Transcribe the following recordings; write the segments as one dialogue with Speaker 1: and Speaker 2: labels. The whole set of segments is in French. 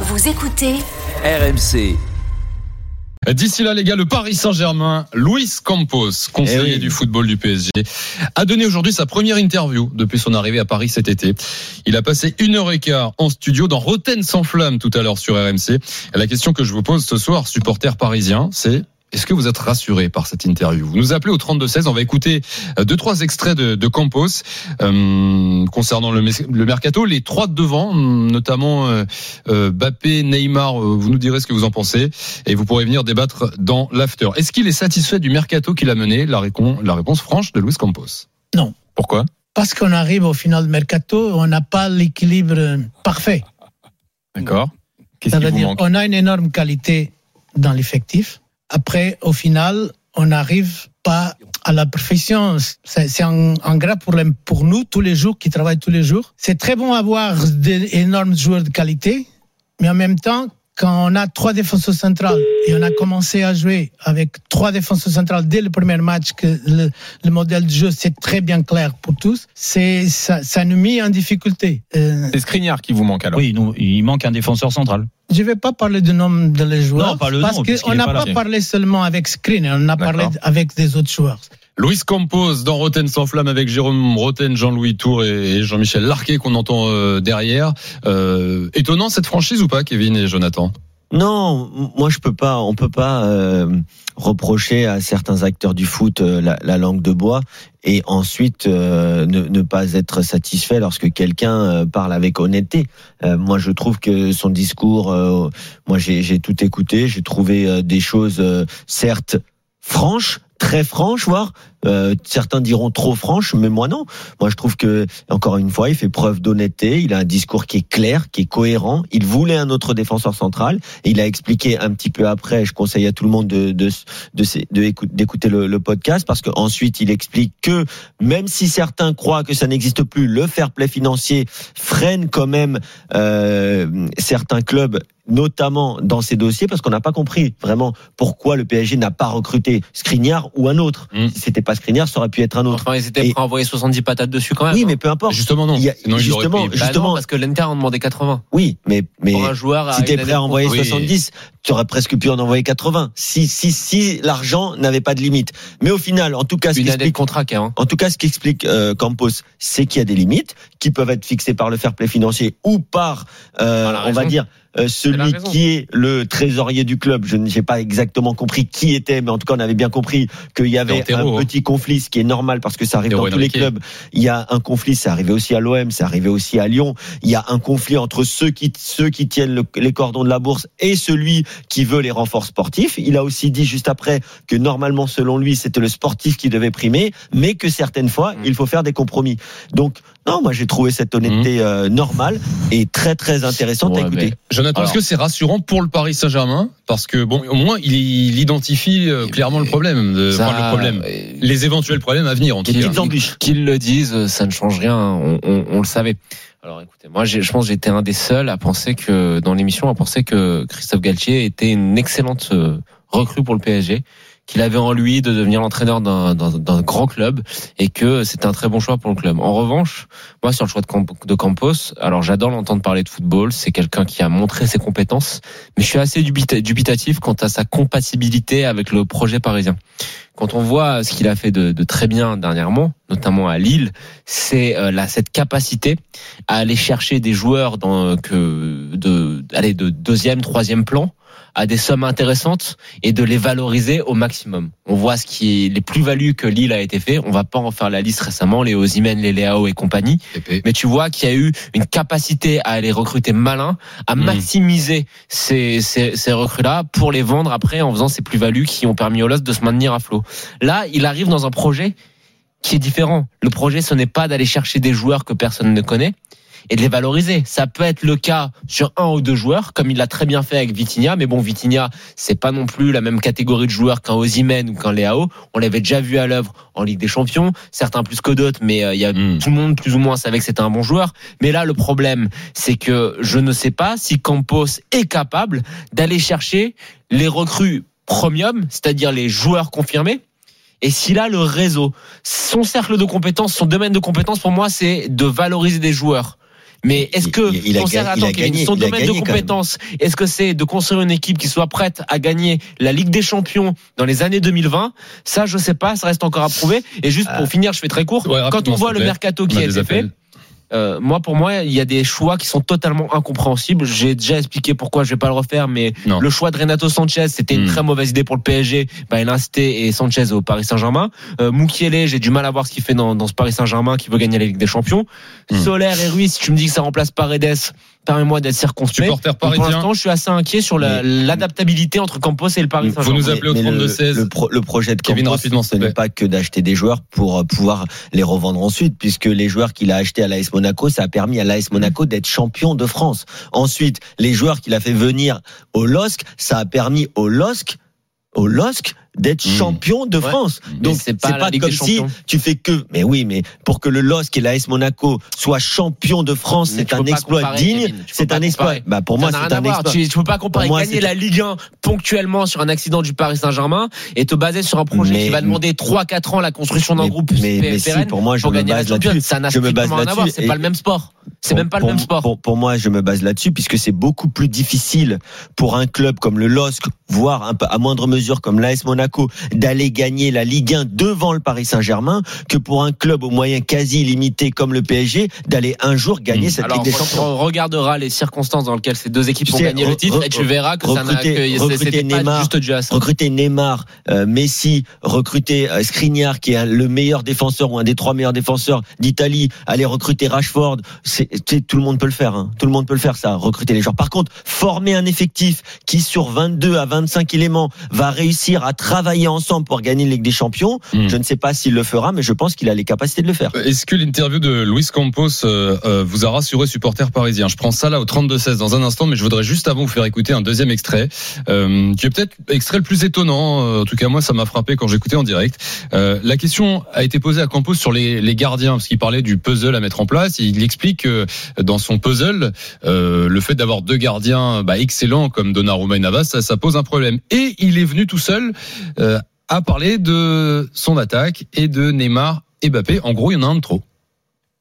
Speaker 1: Vous écoutez
Speaker 2: RMC.
Speaker 3: D'ici là, les gars, le Paris Saint-Germain, Luis Campos, conseiller
Speaker 4: Eh oui.
Speaker 3: du football du PSG, a donné aujourd'hui sa première interview depuis son arrivée à Paris cet été. Il a passé une heure et quart en studio dans Roten sans flamme tout à l'heure sur RMC. Et la question que je vous pose ce soir, supporter parisien, c'est est-ce que vous êtes rassuré par cette interview? Vous nous appelez au 32-16, on va écouter euh, deux, trois extraits de, de Campos euh, concernant le, mercato. Les trois de devant, notamment euh, euh, Bappé, Neymar, vous nous direz ce que vous en pensez et vous pourrez venir débattre dans l'after. Est-ce qu'il est satisfait du mercato qu'il a mené? La, récon- la réponse franche de Luis Campos.
Speaker 5: Non.
Speaker 3: Pourquoi?
Speaker 5: Parce qu'on arrive au final de mercato, on n'a pas l'équilibre parfait.
Speaker 3: D'accord.
Speaker 5: Ça veut dire
Speaker 4: manque?
Speaker 5: on a une énorme qualité dans l'effectif. Après, au final, on n'arrive pas à la perfection. C'est un, un problème pour nous tous les jours qui travaillent tous les jours. C'est très bon avoir d'énormes joueurs de qualité, mais en même temps, quand on a trois défenseurs centrales et on a commencé à jouer avec trois défenseurs centrales dès le premier match, que le, le modèle de jeu c'est très bien clair pour tous, c'est ça, ça nous met en difficulté. Euh,
Speaker 4: C'est Skriniar qui vous manque alors.
Speaker 6: Oui, nous, il manque un défenseur central.
Speaker 5: je vais pas parler du nom de les joueurs.
Speaker 6: Non, pas le
Speaker 5: parce
Speaker 6: nom,
Speaker 5: que
Speaker 6: puisqu'il
Speaker 5: on
Speaker 6: est
Speaker 5: n'a
Speaker 6: pas
Speaker 5: pas, parlé seulement avec Screen, on a parlé avec des autres joueurs.
Speaker 3: Luis Campos dans Roten sans flamme avec Jérôme Roten, Jean-Louis Tour et Jean-Michel Larquet qu'on entend euh, derrière. Euh, étonnant cette franchise ou pas, Kevin et Jonathan?
Speaker 7: Non, moi je peux pas. On peut pas euh, reprocher à certains acteurs du foot euh, la, la langue de bois et ensuite euh, ne, ne pas être satisfait lorsque quelqu'un euh, parle avec honnêteté. Moi, je trouve que son discours, moi j'ai tout écouté, j'ai trouvé des choses certes franches, très franches, voire euh, certains diront trop franches, mais moi non. Moi, je trouve que encore une fois, il fait preuve d'honnêteté. Il a un discours qui est clair, qui est cohérent. Il voulait un autre défenseur central. Et il a expliqué un petit peu après. Je conseille à tout le monde de de de, de écou- d'écouter le, le podcast parce qu'ensuite il explique que même si certains croient que ça n'existe plus, le fair play financier freine quand même euh, certains clubs notamment dans ces dossiers parce qu'on n'a pas compris vraiment pourquoi le PSG n'a pas recruté Skriniar ou un autre.
Speaker 3: Mm.
Speaker 7: Si c'était pas Skriniar, ça aurait pu être un autre.
Speaker 8: Enfin, ils étaient
Speaker 7: Et-
Speaker 8: prêts à envoyer 70 patates dessus quand même.
Speaker 7: Oui,
Speaker 8: hein.
Speaker 7: mais peu importe.
Speaker 3: Justement non.
Speaker 7: Il y a-
Speaker 3: Sinon, il aurait
Speaker 7: justement,
Speaker 8: Bah
Speaker 7: justement,
Speaker 8: non, parce que l'Inter en demandait 80.
Speaker 7: oui, mais mais
Speaker 8: Pour un joueur
Speaker 7: si t'es prêt à envoyer
Speaker 8: contrat.
Speaker 7: 70, tu aurais presque pu en envoyer 80. Si si si l'argent n'avait pas de limite. Mais au final, en tout cas, ce qui explique
Speaker 8: contrat, quand même.
Speaker 7: en tout cas, ce qu'explique euh, Campos, c'est qu'il y a des limites qui peuvent être fixées par le fair play financier ou par, euh,
Speaker 8: Par
Speaker 7: on va dire, celui
Speaker 8: raison.
Speaker 7: qui est le trésorier du club. Je n'ai pas exactement compris qui était, mais en tout cas, on avait bien compris qu'il y avait un
Speaker 3: hein.
Speaker 7: petit conflit, ce qui est normal parce que ça arrive dans tous les clubs. Il y a un conflit, c'est arrivé aussi à l'OM, c'est arrivé aussi à Lyon. Il y a un conflit entre ceux qui ceux qui tiennent le- les cordons de la bourse et celui qui veut les renforts sportifs. Il a aussi dit juste après que normalement, selon lui, c'était le sportif qui devait primer, mais que certaines fois,
Speaker 8: Mm.
Speaker 7: il faut faire des compromis. Donc, non, moi j'ai trouvé cette honnêteté euh, normale et très très intéressante à
Speaker 8: Ouais,
Speaker 7: écouter.
Speaker 8: mais-
Speaker 3: Jonathan,
Speaker 8: Alors-
Speaker 3: est-ce que c'est rassurant pour le Paris Saint-Germain Parce que bon, au moins il, il identifie euh, clairement le problème, de,
Speaker 8: Ça,
Speaker 3: enfin, le problème,
Speaker 8: euh,
Speaker 3: les éventuels problèmes à venir en tout cas.
Speaker 8: Qu'ils le disent, ça ne change rien. On, on- on le savait. Alors écoutez, moi j'ai- je pense j'étais un des seuls à penser que dans l'émission à penser que Christophe Galtier était une excellente euh, recrue pour le PSG, qu'il avait en lui de devenir l'entraîneur d'un- grand club et que c'était un très bon choix pour le club. En revanche, moi sur le choix de, Camp- de Campos, alors j'adore l'entendre parler de football, c'est quelqu'un qui a montré ses compétences, mais je suis assez dubita- dubitatif quant à sa compatibilité avec le projet parisien quand on voit ce qu'il a fait de, de très bien dernièrement, notamment à Lille, c'est euh, là cette capacité à aller chercher des joueurs dans que de aller de deuxième, troisième plan à des sommes intéressantes et de les valoriser au maximum. On voit ce qui est les plus-values que Lille a été fait. On va pas en faire la liste récemment, les Osimhen, les Leao et compagnie. Mais tu vois qu'il y a eu une capacité à aller recruter malin, à
Speaker 3: Mhm.
Speaker 8: maximiser ces, ces, ces recrues-là pour les vendre après en faisant ces plus-values qui ont permis au LOS de se maintenir à flot. Là, il arrive dans un projet qui est différent. Le projet, ce n'est pas d'aller chercher des joueurs que personne ne connaît et de les valoriser. Ça peut être le cas sur un ou deux joueurs, comme il l'a très bien fait avec Vitinha. Mais bon, Vitinha, c'est pas non plus la même catégorie de joueurs qu'un Osimhen ou qu'un Leao. On l'avait déjà vu à l'œuvre en Ligue des Champions. Certains plus que d'autres, mais euh, il y a
Speaker 3: Mm.
Speaker 8: tout le monde plus ou moins savait que c'était un bon joueur. Mais là, le problème, c'est que je ne sais pas si Campos est capable d'aller chercher les recrues premium, c'est-à-dire les joueurs confirmés. Et s'il a le réseau, son cercle de compétences, son domaine de compétences, pour moi, c'est de valoriser des joueurs Mais est-ce que
Speaker 7: Il- il a
Speaker 8: son,
Speaker 7: il a gagné,
Speaker 8: domaine de compétence, est-ce que c'est de construire une équipe qui soit prête à gagner la Ligue des Champions dans les années 2020 Ça, je sais pas, ça reste encore à prouver. Et juste pour finir, je fais très court.
Speaker 3: Ouais,
Speaker 8: Quand on voit le mercato qui
Speaker 3: a
Speaker 8: été fait. Euh, moi, pour moi, il y a des choix qui sont totalement incompréhensibles. J'ai déjà expliqué pourquoi, je vais pas le refaire, mais
Speaker 3: Non.
Speaker 8: le choix de Renato Sanchez, c'était une
Speaker 3: Hmm.
Speaker 8: très mauvaise idée pour le PSG. Bah, il a incité et Sanchez au Paris Saint-Germain. Euh, Mukiele, j'ai du mal à voir ce qu'il fait dans, dans ce Paris Saint-Germain qui veut gagner la Ligue des Champions.
Speaker 3: Hmm.
Speaker 8: Solaire et Ruiz, si tu me dis que ça remplace Paredes, permets-moi d'être circonspect. Pour l'instant, je suis assez inquiet sur la- l'adaptabilité entre Campos et le Paris
Speaker 3: Vous
Speaker 8: Saint-Germain.
Speaker 3: nous appelez au
Speaker 7: Mais le-
Speaker 3: 32-16.
Speaker 7: Le, pro- le projet de
Speaker 3: Kevin,
Speaker 7: Campos,
Speaker 3: rapidement,
Speaker 7: ce n'est pas que d'acheter des joueurs pour euh, pouvoir les revendre ensuite, puisque les joueurs qu'il a achetés à l'AS Monaco, ça a permis à l'AS Monaco d'être champion de France. Ensuite, les joueurs qu'il a fait venir au LOSC, ça a permis au LOSC, au LOSC d'être
Speaker 3: Mmh.
Speaker 7: champion de
Speaker 8: Ouais.
Speaker 7: France.
Speaker 8: Mais
Speaker 7: Donc
Speaker 8: c'est pas
Speaker 7: pas, comme si tu fais que. Mais oui, mais pour que le LOSC et l'AS Monaco soient champions de France, c'est un exploit
Speaker 8: comparer,
Speaker 7: digne. C'est un exploit. Bah pour moi, c'est un exploit.
Speaker 8: Tu, tu peux pas comparer
Speaker 7: moi,
Speaker 8: gagner la Ligue 1 ponctuellement sur un accident du Paris Saint-Germain et te baser sur un projet
Speaker 7: Mais-
Speaker 8: qui va demander 3-4 ans la construction d'un groupe
Speaker 7: mais, si, pour moi, je
Speaker 8: pour
Speaker 7: me base là-dessus.
Speaker 8: Ça n'a
Speaker 7: Je me base
Speaker 8: strictement rien à voir.
Speaker 7: là-dessus.
Speaker 8: C'est pas le même sport. C'est même pas le même sport.
Speaker 7: Pour, pour moi, je me base là-dessus, puisque c'est beaucoup plus difficile pour un club comme le LOSC, voire un peu à moindre mesure comme l'AS Monaco, d'aller gagner la Ligue 1 devant le Paris Saint-Germain, que pour un club aux moyens quasi limités comme le PSG, d'aller un jour gagner
Speaker 3: Mmh.
Speaker 7: cette
Speaker 8: Alors,
Speaker 7: Ligue des
Speaker 8: on
Speaker 7: Champions.
Speaker 8: regardera les circonstances dans lesquelles ces deux équipes
Speaker 7: Tu
Speaker 8: ont
Speaker 7: sais,
Speaker 8: gagné le
Speaker 7: re-
Speaker 8: titre
Speaker 7: re-
Speaker 8: et tu verras que ça
Speaker 7: recruter-
Speaker 8: que
Speaker 7: recruter Neymar,
Speaker 8: juste ça.
Speaker 7: Recruter Neymar, euh, Messi, recruter euh, Skriniar qui est un- le meilleur défenseur ou un des trois meilleurs défenseurs d'Italie, aller recruter Rashford, c'est tout le monde peut le faire. hein. Tout le monde peut le faire ça, recruter les joueurs. Par contre, former un effectif qui sur 22 à 25 éléments va réussir à travailler ensemble pour gagner la Ligue des Champions,
Speaker 3: Hmm.
Speaker 7: je ne sais pas s'il le fera, mais je pense qu'il a les capacités de le faire.
Speaker 3: Est-ce que l'interview de Luis Campos euh, euh, vous a rassuré, supporter parisien Je prends ça là au 32-16 dans un instant, mais je voudrais juste avant vous faire écouter un deuxième extrait, euh, qui est peut-être extrait le plus étonnant. euh, en tout cas, moi, ça m'a frappé quand j'écoutais en direct. Euh, la question a été posée à Campos sur les, les gardiens, parce qu'il parlait du puzzle à mettre en place. Il explique que dans son puzzle, euh, le fait d'avoir deux gardiens bah, excellents comme Donnarumma et Navas, ça, ça pose un problème. Et il est venu tout seul euh, à parler de son attaque et de Neymar et Mbappé. En gros, il y en a un de trop.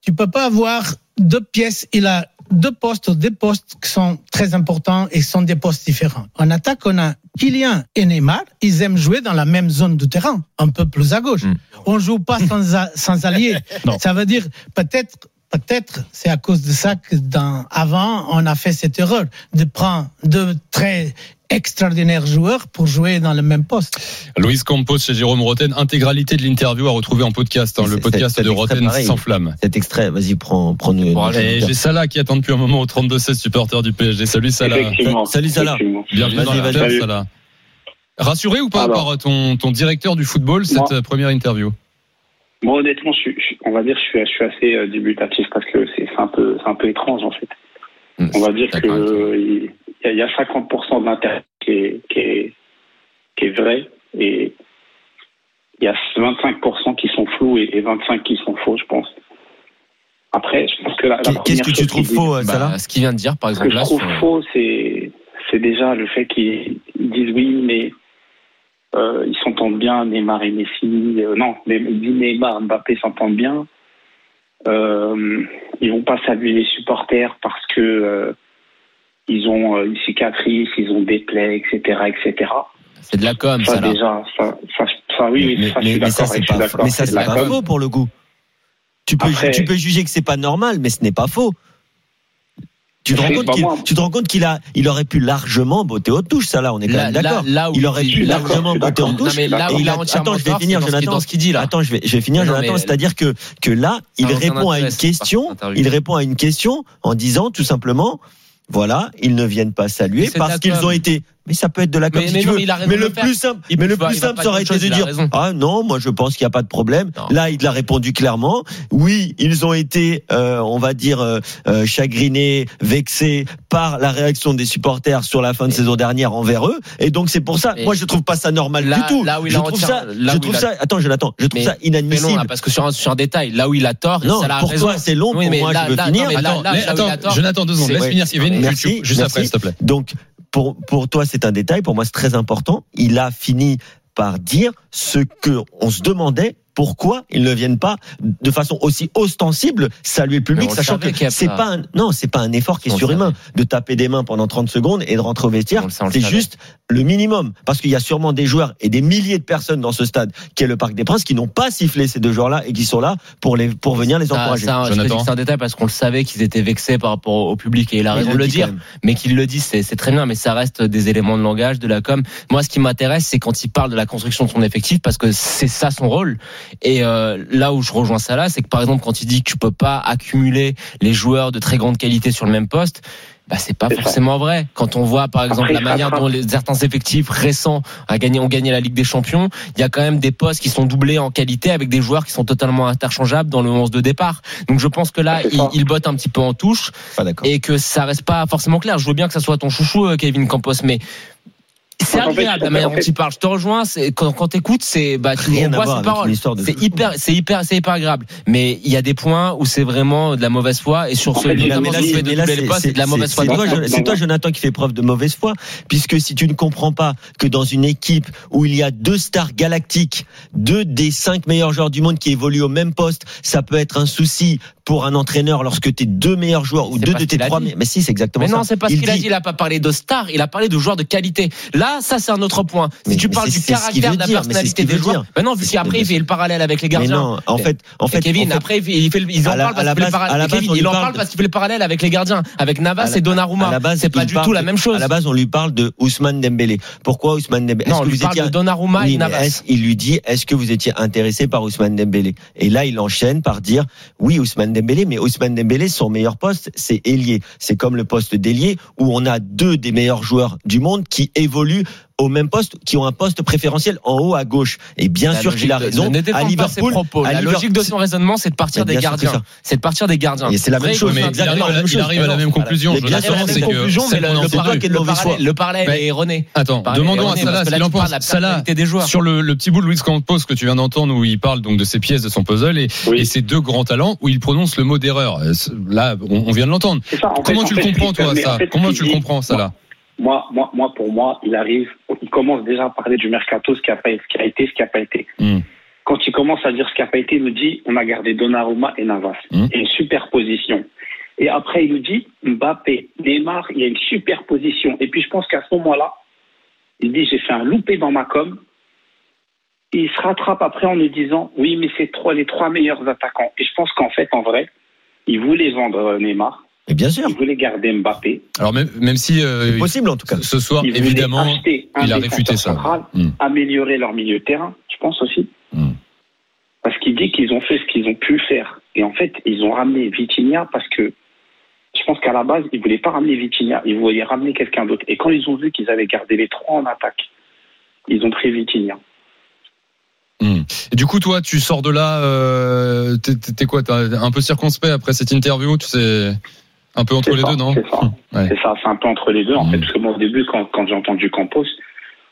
Speaker 5: Tu peux pas avoir deux pièces. Il a deux postes, deux postes qui sont très importants et sont des postes différents. En attaque, on a Kylian et Neymar. Ils aiment jouer dans la même zone du terrain, un peu plus à gauche.
Speaker 6: Mm.
Speaker 5: On joue pas sans, a- sans alliés. Ça veut dire peut-être. Peut-être c'est à cause de ça que dans, avant on a fait cette erreur de prendre deux très extraordinaires joueurs pour jouer dans le même poste.
Speaker 3: Louis Campos chez Jérôme Roten, intégralité de l'interview à retrouver en podcast, hein, le podcast de Roten sans flamme.
Speaker 7: Cet extrait, vas-y, prends, prends nous.
Speaker 8: Bon,
Speaker 3: Et j'ai Salah qui attend depuis un moment au 32-16 supporter du PSG. Salut Salah.
Speaker 7: Salut, Salah.
Speaker 3: Bienvenue dans la terre. Salah. Rassuré ou pas
Speaker 1: Alors.
Speaker 3: par ton, ton directeur du football, cette
Speaker 1: Moi.
Speaker 3: euh, première interview?
Speaker 1: Moi, honnêtement, je, je on va dire, je suis, je suis assez euh, dubitatif parce que c'est c'est un peu, c'est un peu étrange en fait. On va dire que Il y, a- il y a 50% de l'intérêt qui est, qui est, qui est vrai et il y a 25% qui sont flous et, et 25 qui sont faux, je pense. Après, je pense que la, la
Speaker 7: Qu'est- Qu'est-ce que tu trouves
Speaker 1: qu'il dit-
Speaker 7: faux, euh,
Speaker 8: Bah,
Speaker 7: Salah
Speaker 8: ce qu'il vient de dire, par
Speaker 1: Ce que
Speaker 8: exemple,
Speaker 1: je trouve
Speaker 8: sur-
Speaker 1: faux, c'est c'est déjà le fait qu'ils ils disent oui, mais euh, ils s'entendent bien, Neymar et Messi. euh, non, Neymar, Mbappé s'entendent bien. Euh, ils vont pas saluer les supporters parce que euh, ils ont euh, une cicatrice, ils ont des plaies, etc., etc.
Speaker 8: c'est de la com,
Speaker 1: Ça
Speaker 8: ça, là.
Speaker 1: déjà, ça, ça, ça, oui,
Speaker 7: mais,
Speaker 1: ça,
Speaker 7: mais-
Speaker 1: je suis
Speaker 7: pas,
Speaker 1: d'accord,
Speaker 7: mais ça,
Speaker 1: c'est
Speaker 7: pas
Speaker 1: com.
Speaker 7: faux pour le coup. Tu peux,
Speaker 1: Après-
Speaker 7: tu peux juger que c'est pas normal, mais ce n'est pas faux. Tu te rends compte qu'il,
Speaker 1: moi.
Speaker 7: tu te rends compte qu'il a, il aurait pu largement botter aux touches, ça là, on est quand même d'accord.
Speaker 8: là où
Speaker 7: Il aurait pu largement botter aux touches. attends, je vais finir, Jonathan.
Speaker 8: ce qu'il dit, là.
Speaker 7: Attends, je vais, je vais finir,
Speaker 8: non,
Speaker 7: Jonathan. C'est-à-dire que, que là, il répond à une question, il répond à une question en disant tout simplement, voilà, ils ne viennent pas saluer parce qu'ils ont été, mais ça peut être de la com
Speaker 8: Mais-
Speaker 7: si
Speaker 8: mais
Speaker 7: tu
Speaker 8: non,
Speaker 7: veux.
Speaker 8: mais il a
Speaker 7: le plus simple,
Speaker 8: Il
Speaker 7: mais le plus simple, ça aurait été de dire,
Speaker 8: a
Speaker 7: ah non, moi je pense qu'il n'y a pas de problème.
Speaker 8: Non.
Speaker 7: Là, il l'a répondu clairement. Oui, ils ont été, euh, on va dire, euh, euh, chagrinés, vexés par la réaction des supporters sur la fin de
Speaker 8: Mais-
Speaker 7: saison dernière envers eux. Et donc c'est pour ça,
Speaker 8: Mais-
Speaker 7: moi je trouve pas ça normal
Speaker 8: Là-
Speaker 7: du tout.
Speaker 8: là où il
Speaker 7: je
Speaker 8: a
Speaker 7: trouve ça,
Speaker 8: là
Speaker 7: je trouve
Speaker 8: il a-
Speaker 7: ça. Attends, Jonathan, je trouve
Speaker 8: Mais-
Speaker 7: ça
Speaker 8: Mais non,
Speaker 7: inadmissible.
Speaker 8: là, parce que sur un, sur un détail, là où il a tort,
Speaker 7: non,
Speaker 8: ça la
Speaker 7: pour
Speaker 8: raison.
Speaker 7: toi c'est long, pour
Speaker 8: mais
Speaker 7: moi je veux finir.
Speaker 8: non,
Speaker 3: Attends,
Speaker 8: a
Speaker 3: Jonathan, deux secondes. Laisse finir juste après, s'il te plaît.
Speaker 7: Donc, pour, pour toi, c'est un détail. Pour moi, c'est très important. Il a fini par dire ce que on se demandait pourquoi ils ne viennent pas de façon aussi ostensible saluer le public,
Speaker 8: le
Speaker 7: sachant que c'est
Speaker 8: pas-
Speaker 7: pas un, non, c'est pas un effort qui est surhumain de taper des mains pendant 30 secondes et de rentrer au vestiaire. C'est juste le minimum. Parce qu'il y a sûrement des joueurs et des milliers de personnes dans ce stade qui est le Parc des Princes qui n'ont pas sifflé ces deux joueurs-là et qui sont là pour les, pour venir les encourager.
Speaker 8: que c'est un détail parce qu'on le savait qu'ils étaient vexés par rapport au public et il a
Speaker 7: Mais
Speaker 8: raison de le dire. mais qu'il le dise, c'est c'est très bien, mais ça reste des éléments de langage, de la com. Moi, ce qui m'intéresse, c'est quand il parle de la construction de son effectif, parce que c'est ça son rôle. Et euh, là où je rejoins ça là, c'est que par exemple, quand il dit que tu peux pas accumuler les joueurs de très grande qualité sur le même poste. Bah, c'est pas
Speaker 1: ça.
Speaker 8: forcément vrai. Quand on voit, par exemple,
Speaker 1: Après,
Speaker 8: la manière dont les, certains effectifs récents a gagné, ont gagné la Ligue des Champions, il y a quand même des postes qui sont doublés en qualité avec des joueurs qui sont totalement interchangeables dans le 11 de départ. Donc je pense que là, il, il botte un petit peu en touche et que ça reste pas forcément clair. Je veux bien que ça soit ton chouchou, euh, Kevin Campos, mais c'est
Speaker 1: fait,
Speaker 8: agréable la manière dont il parle. Je te rejoins. C'est quand, quand t'écoutes, c'est bah tu
Speaker 7: voir
Speaker 8: ses paroles. C'est hyper, c'est hyper, c'est hyper agréable. Mais il y a des points où c'est vraiment de la mauvaise foi et sur
Speaker 1: En
Speaker 8: ce
Speaker 1: fait,
Speaker 7: Mais là,
Speaker 8: notamment
Speaker 7: mais là,
Speaker 8: sur le
Speaker 7: c'est-
Speaker 8: fait de
Speaker 7: mais c'est-
Speaker 8: de la
Speaker 7: c'est-
Speaker 8: mauvaise foi.
Speaker 7: C'est toi, Jonathan, qui fait preuve de mauvaise foi, puisque si tu ne comprends pas que dans une équipe où il y a deux stars galactiques, deux des cinq meilleurs joueurs du monde qui évoluent au même poste, ça peut être un souci pour un entraîneur lorsque tes deux meilleurs joueurs ou
Speaker 8: C'est
Speaker 7: deux de tes trois. Mais si, c'est exactement
Speaker 8: Mais
Speaker 7: ça.
Speaker 8: non, c'est pas ce
Speaker 7: Il
Speaker 8: qu'il a
Speaker 7: dit-
Speaker 8: dit. Il a pas parlé de stars, il a parlé de joueurs de qualité. Là, ça, c'est un autre point. Si
Speaker 7: Mais-
Speaker 8: tu
Speaker 7: mais
Speaker 8: parles du caractère, de la
Speaker 7: dire, mais
Speaker 8: personnalité des joueurs. Ben non,
Speaker 7: Mais
Speaker 8: puisqu'après, il fait le parallèle avec les
Speaker 7: Mais
Speaker 8: gardiens.
Speaker 7: non, en fait, en fait,
Speaker 8: Kevin, après, il fait, ils en parlent parce qu'il fait le parallèle. Kevin, il en
Speaker 7: parle
Speaker 8: parce qu'il fait le parallèle avec les gardiens, avec Navas et Donnarumma.
Speaker 7: à la base,
Speaker 8: C'est pas du tout la même chose.
Speaker 7: À la base, on lui parle de Ousmane Dembélé. Pourquoi Ousmane Dembélé?
Speaker 8: Non, on lui parle de Donnarumma et
Speaker 7: mais
Speaker 8: Navas.
Speaker 7: il lui dit est-ce que vous étiez intéressé par Ousmane Dembélé? Et là, il enchaîne par dire oui, Ousmane Dembélé, mais Ousmane Dembélé, son meilleur poste, c'est ailier. C'est comme le poste d'ailier où on a deux des meilleurs joueurs du monde qui évoluent au même poste, qui ont un poste préférentiel en haut à gauche. Et bien
Speaker 8: La
Speaker 7: sûr qu'il a
Speaker 8: de-
Speaker 7: raison.
Speaker 8: Défends
Speaker 7: À
Speaker 8: pas ses
Speaker 7: Liverpool,
Speaker 8: propos.
Speaker 7: à
Speaker 8: La
Speaker 7: Liverpool-
Speaker 8: logique de son raisonnement, c'est de partir des gardiens. C'est de partir des gardiens.
Speaker 7: Et c'est la même chose,
Speaker 8: il
Speaker 3: mais il arrive, il arrive à la même conclusion.
Speaker 8: Il arrive à la même conclusion, mais le, parallèle,
Speaker 7: de
Speaker 8: est erroné.
Speaker 3: Attends, demandons à Salah qu'il en pense.
Speaker 8: de la
Speaker 3: Salah,
Speaker 8: personnalité des joueurs.
Speaker 3: sur le, petit bout de Luis Campos que tu viens d'entendre où il parle donc de ses pièces de son puzzle et, ses deux grands talents où il prononce le mot d'erreur. Euh, Là, on, vient de l'entendre. Comment
Speaker 1: en
Speaker 3: tu le comprends toi ça Comment tu le comprends ça là
Speaker 1: Moi, moi, moi, pour moi, il arrive, il commence déjà à parler du mercato, ce qui a, pas, ce qui a été, ce qui n'a pas été.
Speaker 3: Hmm.
Speaker 1: Quand il commence à dire ce qui n'a pas été, il nous dit on a gardé Donnarumma et Navas. Il y a une superposition. Et après, il nous dit Mbappé, Neymar, il y a une superposition. Et puis, je pense qu'à ce moment-là, il dit j'ai fait un loupé dans ma com. Et il se rattrape après en nous disant oui, mais c'est trois, les trois meilleurs attaquants. Et je pense qu'en fait, en vrai, il voulait vendre euh, Neymar,
Speaker 7: Mais bien sûr,
Speaker 1: il voulait garder Mbappé.
Speaker 3: Alors même, même si euh,
Speaker 7: c'est possible en tout cas.
Speaker 3: ce soir
Speaker 1: Il
Speaker 3: évidemment il a réfuté ça.
Speaker 1: central,
Speaker 3: Hmm.
Speaker 1: améliorer leur milieu de terrain, je pense aussi.
Speaker 3: Hmm.
Speaker 1: Parce qu'il dit qu'ils ont fait ce qu'ils ont pu faire. Et en fait, ils ont ramené Vitinha parce que je pense qu'à la base, ils voulaient pas ramener Vitinha, ils voulaient ramener quelqu'un d'autre. Et quand ils ont vu qu'ils avaient gardé les trois en attaque, ils ont pris Vitinha.
Speaker 3: Hmm. Et du coup toi tu sors de là euh, t'es quoi t'es un peu circonspect après cette interview tu sais? Un peu entre les
Speaker 1: ça,
Speaker 3: deux non
Speaker 1: C'est ça.
Speaker 3: Ouais.
Speaker 1: C'est ça, c'est un peu entre les deux, en fait. Parce que moi, au début, quand, quand j'ai entendu Campos,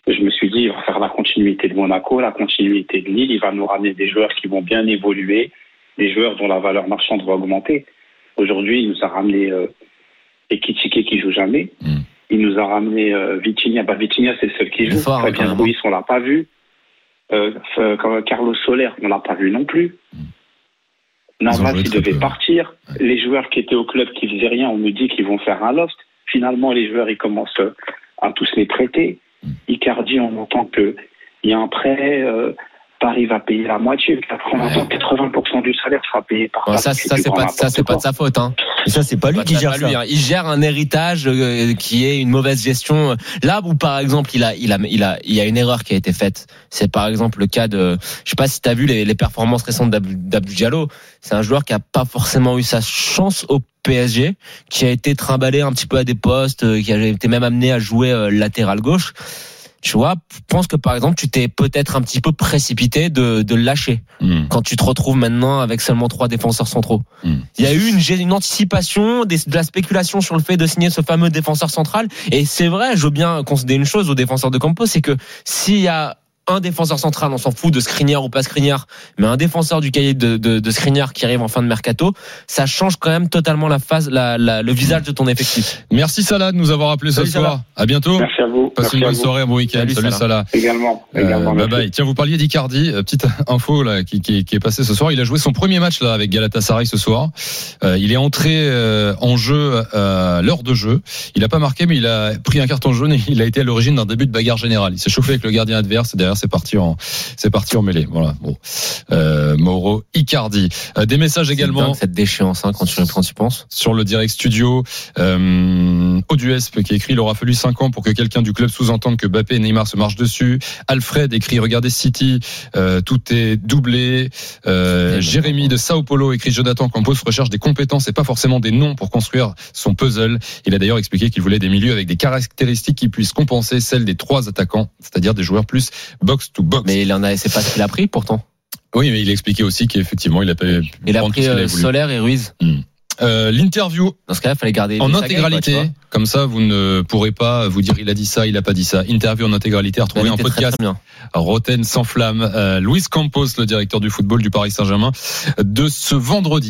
Speaker 1: je me suis dit, il va faire la continuité de Monaco, la continuité de Lille, il va nous ramener des joueurs qui vont bien évoluer, des joueurs dont la valeur marchande va augmenter. Aujourd'hui, il nous a ramené euh, Ekitike qui joue jamais.
Speaker 3: Mhm.
Speaker 1: Il nous a ramené euh, Vitinha. Bah, Vitinha, c'est le seul qui joue.
Speaker 8: fort, hein,
Speaker 1: Fabien. Ruiz, on l'a pas vu. Euh, euh, Carlos Soler, on l'a pas vu non plus. Il
Speaker 3: très
Speaker 1: devait
Speaker 3: peu.
Speaker 1: partir. Les joueurs qui étaient au club qui faisaient rien, on nous dit qu'ils vont faire un loft. Finalement, les joueurs, ils commencent euh, à tous les prêter.
Speaker 3: Mm.
Speaker 1: Icardi, on entend que il y a un prêt. euh, Paris va payer la moitié. Après, on entend que 80% du salaire sera payé par
Speaker 8: ça, ça c'est pas, ça, c'est pas de sa faute, hein.
Speaker 7: Et ça, c'est pas lui
Speaker 8: Bah,
Speaker 7: qui gère
Speaker 8: lui, hein. Il gère un héritage euh, qui est une mauvaise gestion. Là où par exemple il a, il a, il a, il y a une erreur qui a été faite. C'est par exemple le cas de, je sais pas si tu as vu les, les performances récentes d'Abdou d'Abdou Diallo. C'est un joueur qui a pas forcément eu sa chance au PSG, qui a été trimballé un petit peu à des postes, euh, qui a été même amené à jouer euh, latéral gauche. Tu vois, je pense que par exemple tu t'es peut-être un petit peu précipité de, de le lâcher
Speaker 3: Hmm.
Speaker 8: quand tu te retrouves maintenant avec seulement trois défenseurs centraux.
Speaker 3: Hmm.
Speaker 8: Il y a eu une, une anticipation, des- de la spéculation sur le fait de signer ce fameux défenseur central. Et c'est vrai, je veux bien considérer une chose aux défenseurs de Campos, c'est que s'il y a un défenseur central, on s'en fout de Skriniar ou pas Skriniar, mais un défenseur du cahier de, de, de Skriniar qui arrive en fin de mercato, ça change quand même totalement la phase, la, la- le visage de ton effectif.
Speaker 3: Merci Salah de nous avoir appelé ce soir.
Speaker 7: Salah.
Speaker 3: À bientôt.
Speaker 1: Merci à vous.
Speaker 3: Passez une bonne
Speaker 1: vous.
Speaker 3: soirée, un bon week-end.
Speaker 8: Salut,
Speaker 3: Salut,
Speaker 8: Salah.
Speaker 3: Salah.
Speaker 1: Également.
Speaker 3: Euh,
Speaker 1: également
Speaker 3: bye. Tiens, vous parliez d'Icardi. Euh, Petite info là qui, qui, qui est passée ce soir. Il a joué son premier match là avec Galatasaray ce soir. Euh, il est entré euh, en jeu à l'heure de jeu. Il a pas marqué, mais il a pris un carton jaune et il a été à l'origine d'un début de bagarre générale. Il s'est chauffé avec le gardien adverse et derrière c'est parti en c'est parti en mêlée. Voilà. Bon, euh, Mauro Icardi. Euh, des messages également
Speaker 8: dingue, cette déchéance hein, quand tu quand tu penses.
Speaker 3: sur le direct studio. Euh, qui écrit il aura fallu 5 ans pour que quelqu'un du club sous-entende que Mbappé et Neymar se marchent dessus. Alfred écrit regardez City, euh, tout est doublé. Euh, Jérémy de Sao Paulo écrit Jonathan Campos recherche des compétences et pas forcément des noms pour construire son puzzle. Il a d'ailleurs expliqué qu'il voulait des milieux avec des caractéristiques qui puissent compenser celles des trois attaquants, c'est-à-dire des joueurs plus box to box.
Speaker 8: Mais il en a, c'est pas ce qu'il a pris pourtant.
Speaker 3: oui, mais il a expliqué aussi qu'effectivement il a pas
Speaker 8: Il a pris euh. Solaire et Ruiz.
Speaker 3: Euh, L'interview
Speaker 8: Dans ce cas-là, fallait garder
Speaker 3: en
Speaker 8: quoi,
Speaker 3: intégralité, comme ça vous ne pourrez pas vous dire il a dit ça, il a pas dit ça. Interview en intégralité à retrouver
Speaker 8: Il
Speaker 3: en
Speaker 8: très,
Speaker 3: podcast.
Speaker 8: très bien.
Speaker 3: Roten sans flamme. Euh, Luis Campos, le directeur du football du Paris Saint-Germain, de ce vendredi.